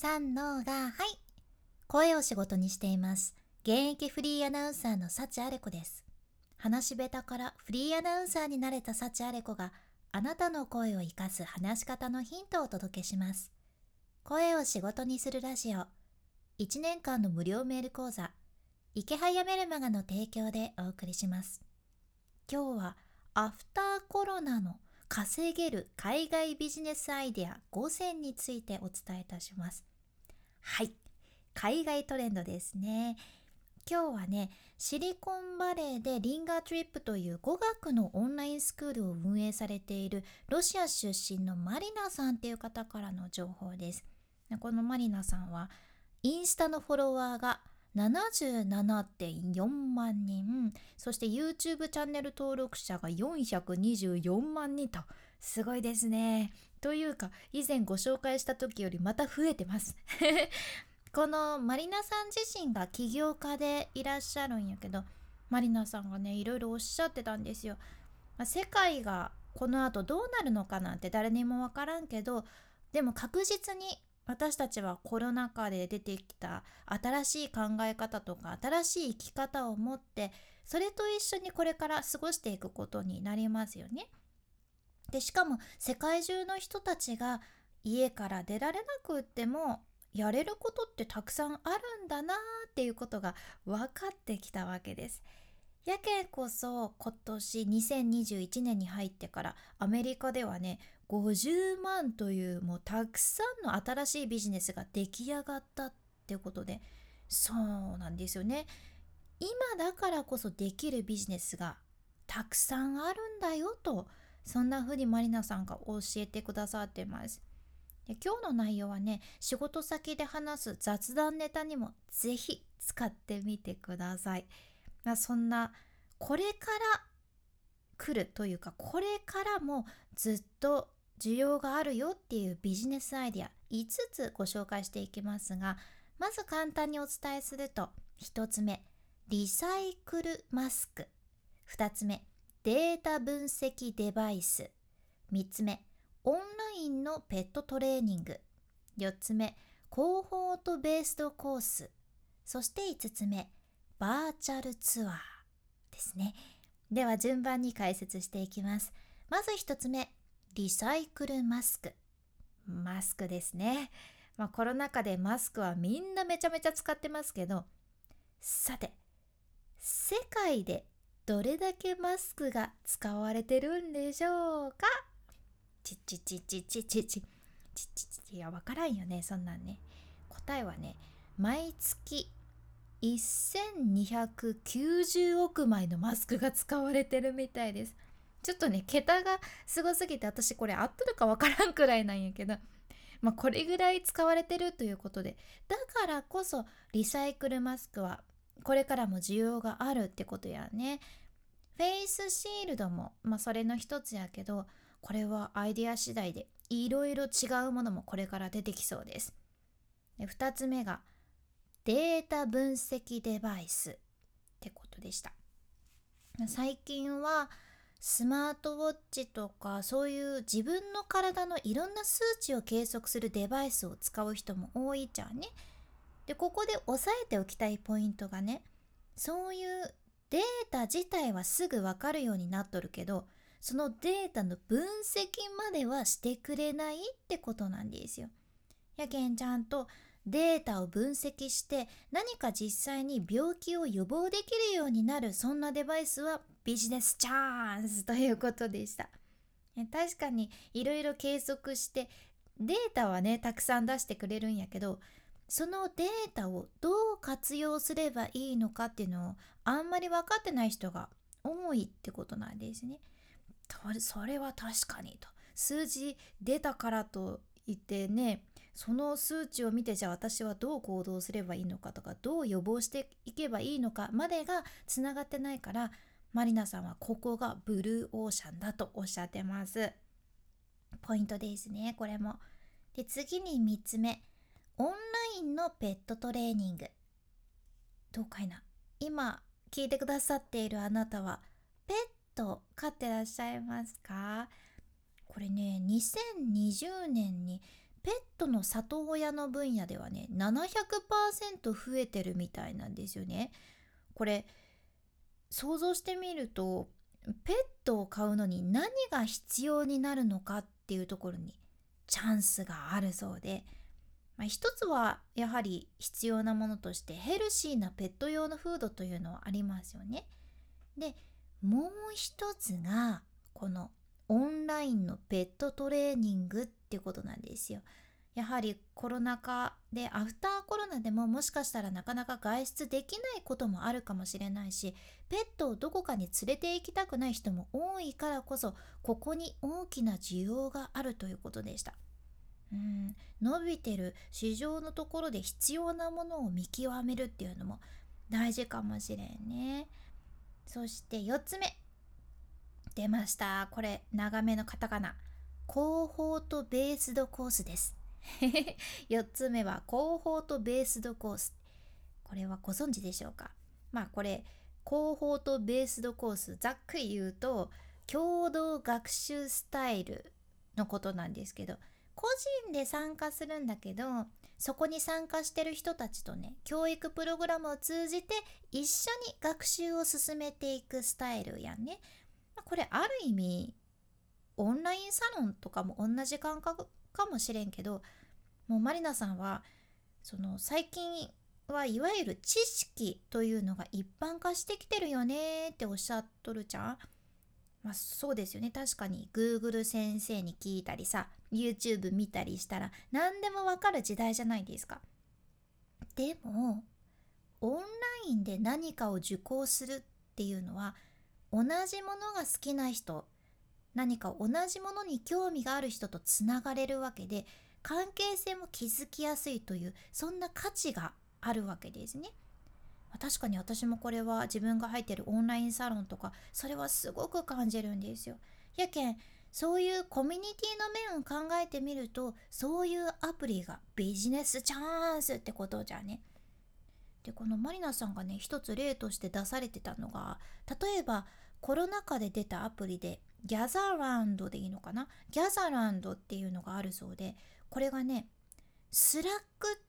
三のがはい。声を仕事にしています。現役フリーアナウンサーの幸あれ子です。話し下手からフリーアナウンサーになれた幸あれ子があなたの声を生かす話し方のヒントをお届けします。声を仕事にするラジオ。1年間の無料メール講座。池早メルマガの提供でお送りします。今日はアフターコロナの稼げる海外ビジネスアイデア5選についてお伝えいたします。はい。海外トレンドですね。今日はねシリコンバレーでリンガートリップという語学のオンラインスクールを運営されているロシア出身のマリナさんっていう方からの情報です。このマリナさんはインスタのフォロワーが77.4万人。そして YouTube チャンネル登録者が424万人と。すごいですね。というか以前ご紹介した時よりまた増えてます このマリナさん自身が起業家でいらっしゃるんやけどマリナさんがねいろいろおっしゃってたんですよ、まあ、世界がこの後どうなるのかなんて誰にもわからんけどでも確実に私たちはコロナ禍で出てきた新しい考え方とか新しい生き方を持ってそれと一緒にこれから過ごしていくことになりますよね。でしかも世界中の人たちが家から出られなくってもやれることってたくさんあるんだなっていうことが分かってきたわけです。やけこそ今年2021年に入ってからアメリカではね50万というもうたくさんの新しいビジネスが出来上がったってことでそうなんですよね今だからこそできるビジネスがたくさんあるんだよとそんな風にマリナさんが教えてくださってます。で今日の内容はね仕事先で話す雑談ネタにもぜひ使ってみてください、まあ、そんなこれから来るというかこれからもずっと需要があるよっていうビジネスアイデア5つご紹介していきますがまず簡単にお伝えすると1つ目リサイクルマスク。2つ目データ分析デバイス。3つ目オンラインのペットトレーニング。4つ目コーホートベースドコース。そして5つ目バーチャルツアーですね。では順番に解説していきます。まず1つ目リサイクルマスク。マスクですね、まあ、コロナ禍でマスクはみんなめちゃめちゃ使ってますけどさて世界でどれだけマスクが使われてるんでしょうか？ちちちちちちち。ちちちいや分からんよねそんなんね。答えはね毎月1290億枚のマスクが使われてるみたいです。ちょっとね桁がすごすぎて私これ合ってるかわからんくらいなんやけど。まあこれぐらい使われてるということで。だからこそリサイクルマスクはこれからも需要があるってことやね。フェイスシールドもまあそれの一つやけどこれはアイデア次第でいろいろ違うものもこれから出てきそうです。で2つ目がデータ分析デバイスってことでした。最近はスマートウォッチとかそういう自分の体のいろんな数値を計測するデバイスを使う人も多いじゃんね。でここで押さえておきたいポイントがねそういうデータ自体はすぐ分かるようになっとるけどそのデータの分析まではしてくれないってことなんですよ。やけんちゃんとデータを分析して何か実際に病気を予防できるようになるそんなデバイスはビジネスチャンスということでした。確かにいろいろ計測してデータはねたくさん出してくれるんやけどそのデータをどう活用すればいいのかっていうのをあんまり分かってない人が多いってことなんですね。それは確かにと。数字出たからといってねその数値を見てじゃあ私はどう行動すればいいのかとかどう予防していけばいいのかまでがつながってないからマリナさんはここがブルーオーシャンだとおっしゃってます。ポイントですねこれも。で次に3つ目オンランのペットトレーニング。どうかいな今聞いてくださっているあなたはペット飼ってらっしゃいますか？これね2020年にペットの里親の分野ではね700%増えてるみたいなんですよね。これ想像してみるとペットを飼うのに何が必要になるのかっていうところにチャンスがあるそうで、まあ、一つはやはり必要なものとしてヘルシーなペット用のフードというのはありますよね。でもう一つがこのオンラインのペットトレーニングってことなんですよ。やはりコロナ禍でアフターコロナでももしかしたらなかなか外出できないこともあるかもしれないしペットをどこかに連れて行きたくない人も多いからこそここに大きな需要があるということでした。うん。伸びてる市場のところで必要なものを見極めるっていうのも大事かもしれんね。そして4つ目。出ました。これ長めのカタカナ。広報とベースドコースです。4つ目は広報とベースドコース。これはご存知でしょうか？まあこれ広報とベースドコースざっくり言うと共同学習スタイル。のことなんですけど個人で参加するんだけどそこに参加してる人たちとね教育プログラムを通じて一緒に学習を進めていくスタイルやねこれある意味オンラインサロンとかも同じ感覚かもしれんけどもうマリナさんはその最近はいわゆる知識というのが一般化してきてるよねっておっしゃっとるじゃん。まあそうですよね確かに Google 先生に聞いたりさ YouTube 見たりしたら何でもわかる時代じゃないですか。でもオンラインで何かを受講するっていうのは同じものが好きな人何か同じものに興味がある人とつながれるわけで関係性も築きやすいというそんな価値があるわけですね。確かに私もこれは自分が入ってるオンラインサロンとかそれはすごく感じるんですよ。やけんそういうコミュニティの面を考えてみるとそういうアプリがビジネスチャンスってことじゃね。でこのマリナさんがね一つ例として出されてたのが例えばコロナ禍で出たアプリでギャザーランドでいいのかな？ギャザーランドっていうのがあるそうでこれがね Slackっ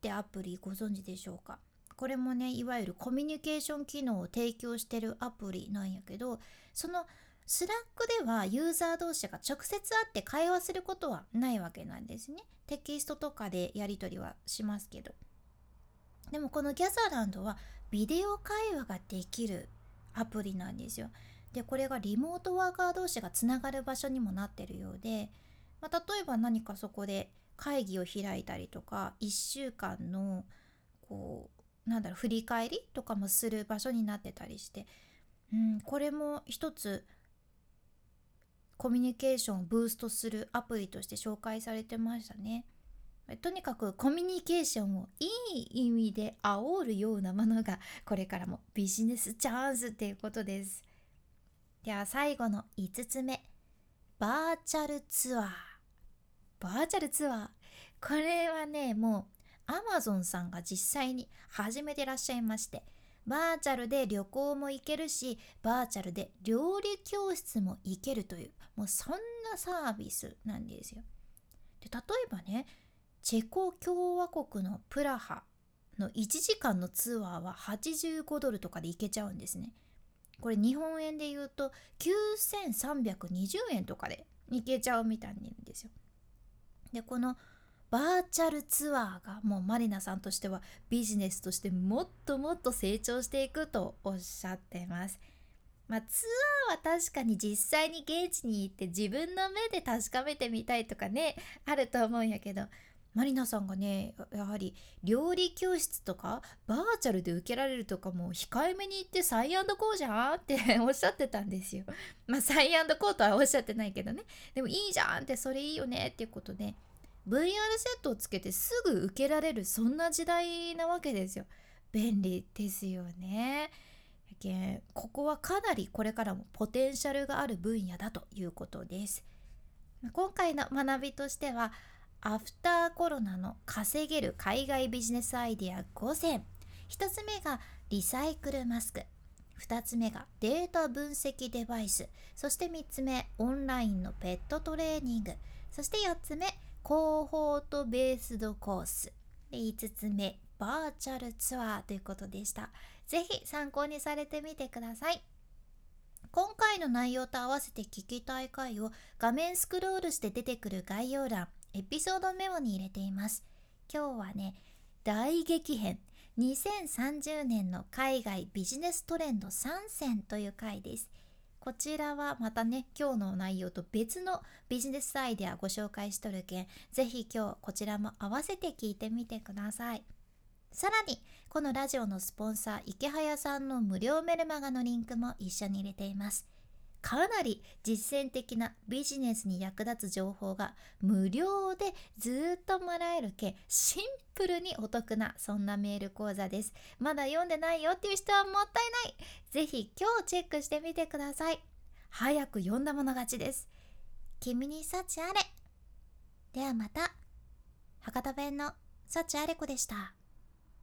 てアプリご存知でしょうか？これもねいわゆるコミュニケーション機能を提供してるアプリなんやけどその Slackではユーザー同士が直接会って会話することはないわけなんですね。テキストとかでやり取りはしますけど。でもこのギャザランドはビデオ会話ができるアプリなんですよ。でこれがリモートワーカー同士がつながる場所にもなってるようで、まあ、例えば何かそこで会議を開いたりとか1週間のこうなんだろう振り返りとかもする場所になってたりして、うん、これも一つコミュニケーションをブーストするアプリとして紹介されてましたね。とにかくコミュニケーションをいい意味で煽るようなものがこれからもビジネスチャンスっていうことです。では最後の5つ目バーチャルツアーバーチャルツアーこれはねもうアマゾンさんが実際に始めてらっしゃいましてバーチャルで旅行も行けるしバーチャルで料理教室も行けるというもうそんなサービスなんですよで例えばねチェコ共和国のプラハの1時間のツアーは85ドルとかで行けちゃうんですねこれ日本円で言うと9320円とかで行けちゃうみたいなんですよ。でこのバーチャルツアーがもうマリナさんとしてはビジネスとしてもっともっと成長していくとおっしゃってます。まあ、ツアーは確かに実際に現地に行って自分の目で確かめてみたいとかねあると思うんやけどマリナさんがねやはり料理教室とかバーチャルで受けられるとかも控えめに言ってサイアンドコーじゃんって おっしゃってたんですよ。まあサイアンドコーとはおっしゃってないけどねでもいいじゃんってそれいいよねっていうことで VR セットをつけてすぐ受けられるそんな時代なわけですよ。便利ですよね。ここはかなりこれからもポテンシャルがある分野だということです。今回の学びとしてはアフターコロナの稼げる海外ビジネスアイデア5選1つ目がリサイクルマスク2つ目がデータ分析デバイスそして3つ目オンラインのペットトレーニングそして4つ目コーホートベースドコース。で5つ目バーチャルツアーということでした。是非参考にされてみてください。今回の内容と合わせて聞きたい回を画面スクロールして出てくる概要欄エピソードメモに入れています。今日はね大激変。2030年の海外ビジネストレンド3選という回です。こちらはまたね今日の内容と別のビジネスアイデアご紹介しとるけんぜひ今日こちらも合わせて聞いてみてください。さらにこのラジオのスポンサー池早さんの無料メルマガのリンクも一緒に入れています。かなり実践的なビジネスに役立つ情報が無料でずっともらえるけシンプルにお得なそんなメール講座です。まだ読んでないよっていう人はもったいない。ぜひ今日チェックしてみてください。早く読んだもの勝ちです。君に幸あれ。ではまた。博多弁の幸あれ子でした。